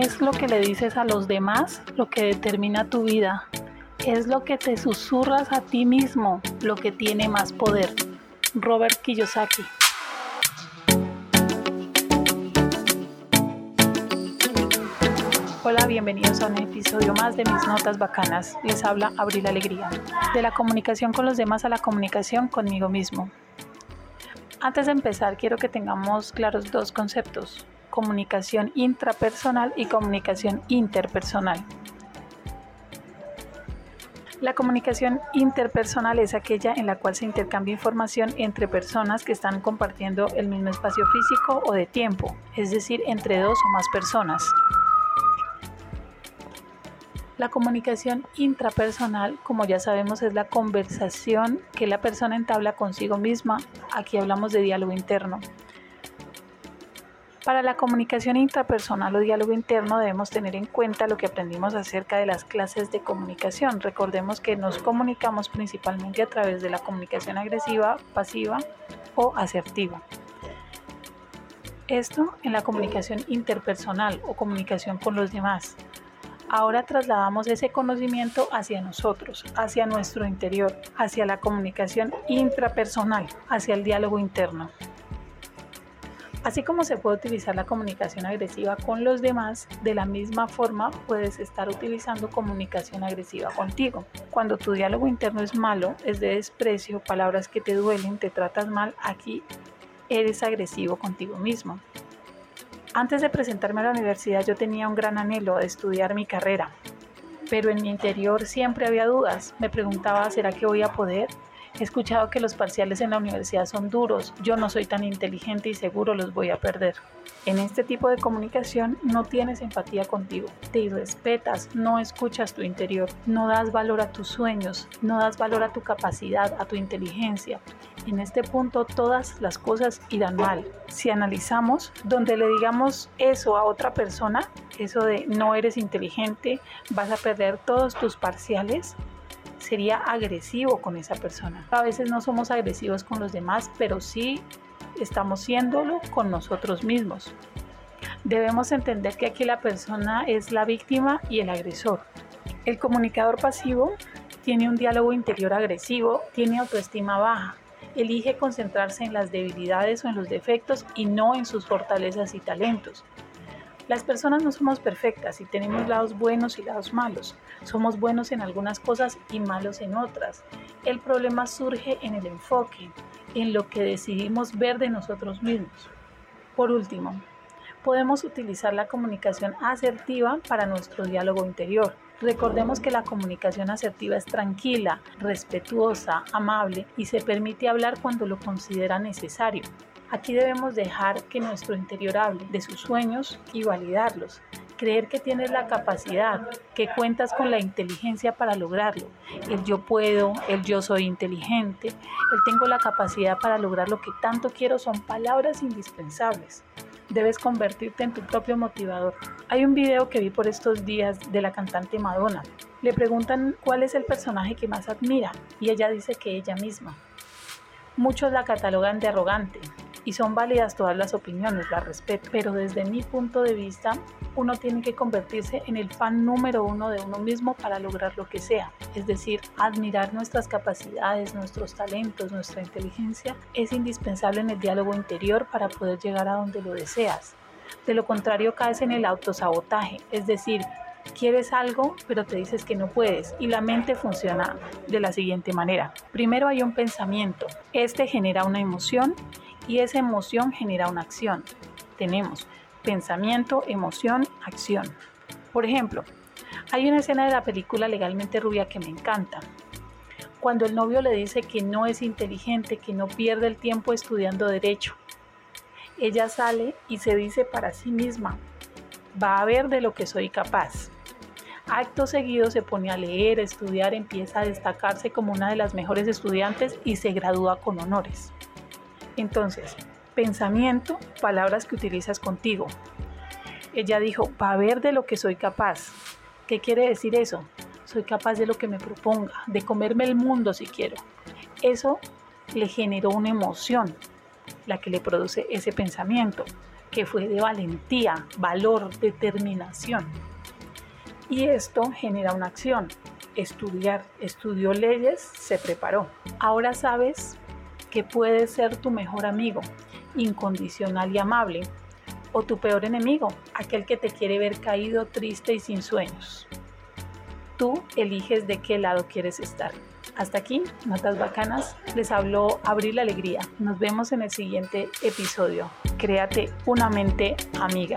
es lo que le dices a los demás lo que determina tu vida, es lo que te susurras a ti mismo lo que tiene más poder. Robert Kiyosaki. Hola, bienvenidos a un episodio más de Mis Notas Bacanas. Les habla Abril Alegría. De la comunicación con los demás a la comunicación conmigo mismo. Antes de empezar, quiero que tengamos claros dos conceptos, comunicación intrapersonal y comunicación interpersonal. La comunicación interpersonal es aquella en la cual se intercambia información entre personas que están compartiendo el mismo espacio físico o de tiempo, es decir, entre dos o más personas. La comunicación intrapersonal, como ya sabemos, es la conversación que la persona entabla consigo misma. Aquí hablamos de diálogo interno. Para la comunicación intrapersonal o diálogo interno debemos tener en cuenta lo que aprendimos acerca de las clases de comunicación. Recordemos que nos comunicamos principalmente a través de la comunicación agresiva, pasiva o asertiva. Esto en la comunicación interpersonal o comunicación con los demás. Ahora trasladamos ese conocimiento hacia nosotros, hacia nuestro interior, hacia la comunicación intrapersonal, hacia el diálogo interno. Así como se puede utilizar la comunicación agresiva con los demás, de la misma forma puedes estar utilizando comunicación agresiva contigo. Cuando tu diálogo interno es malo, es de desprecio, palabras que te duelen, te tratas mal, aquí eres agresivo contigo mismo. Antes de presentarme a la universidad yo tenía un gran anhelo de estudiar mi carrera, pero en mi interior siempre había dudas. Me preguntaba, ¿será que voy a poder? He escuchado que los parciales en la universidad son duros, yo no soy tan inteligente y seguro los voy a perder. En este tipo de comunicación no tienes empatía contigo, te respetas, no escuchas tu interior, no das valor a tus sueños, no das valor a tu capacidad, a tu inteligencia. En este punto todas las cosas irán mal. Si analizamos, donde le digamos eso a otra persona, eso de no eres inteligente, vas a perder todos tus parciales, sería agresivo con esa persona. A veces no somos agresivos con los demás, pero sí estamos siéndolo con nosotros mismos. Debemos entender que aquí la persona es la víctima y el agresor. El comunicador pasivo tiene un diálogo interior agresivo, tiene autoestima baja, elige concentrarse en las debilidades o en los defectos y no en sus fortalezas y talentos. Las personas no somos perfectas y tenemos lados buenos y lados malos. Somos buenos en algunas cosas y malos en otras. El problema surge en el enfoque, en lo que decidimos ver de nosotros mismos. Por último, podemos utilizar la comunicación asertiva para nuestro diálogo interior. Recordemos que la comunicación asertiva es tranquila, respetuosa, amable y se permite hablar cuando lo considera necesario. Aquí debemos dejar que nuestro interior hable de sus sueños y validarlos. Creer que tienes la capacidad, que cuentas con la inteligencia para lograrlo. El yo puedo, el yo soy inteligente, el tengo la capacidad para lograr lo que tanto quiero son palabras indispensables. Debes convertirte en tu propio motivador. Hay un video que vi por estos días de la cantante Madonna. Le preguntan cuál es el personaje que más admira y ella dice que ella misma. Muchos la catalogan de arrogante, y son válidas todas las opiniones, las respeto, pero desde mi punto de vista uno tiene que convertirse en el fan número uno de uno mismo para lograr lo que sea, es decir, admirar nuestras capacidades, nuestros talentos, nuestra inteligencia es indispensable en el diálogo interior para poder llegar a donde lo deseas. De lo contrario caes en el autosabotaje, es decir, quieres algo, pero te dices que no puedes. Y la mente funciona de la siguiente manera. Primero hay un pensamiento. Este genera una emoción y esa emoción genera una acción. Tenemos pensamiento, emoción, acción. Por ejemplo, hay una escena de la película Legalmente Rubia que me encanta. Cuando el novio le dice que no es inteligente, que no pierde el tiempo estudiando derecho. Ella sale y se dice para sí misma, va a ver de lo que soy capaz. Acto seguido se pone a leer, a estudiar, empieza a destacarse como una de las mejores estudiantes y se gradúa con honores. Entonces, pensamiento, palabras que utilizas contigo. Ella dijo, va a ver de lo que soy capaz. ¿Qué quiere decir eso? Soy capaz de lo que me proponga, de comerme el mundo si quiero. Eso le generó una emoción, la que le produce ese pensamiento. que fue de valentía, valor, determinación. Y esto genera una acción, estudiar, estudió leyes, se preparó. Ahora sabes que puede ser tu mejor amigo, incondicional y amable, o tu peor enemigo, aquel que te quiere ver caído, triste y sin sueños. Tú eliges de qué lado quieres estar. Hasta aquí, notas bacanas. Les habló Abril Alegría. Nos vemos en el siguiente episodio. Créate una mente amiga.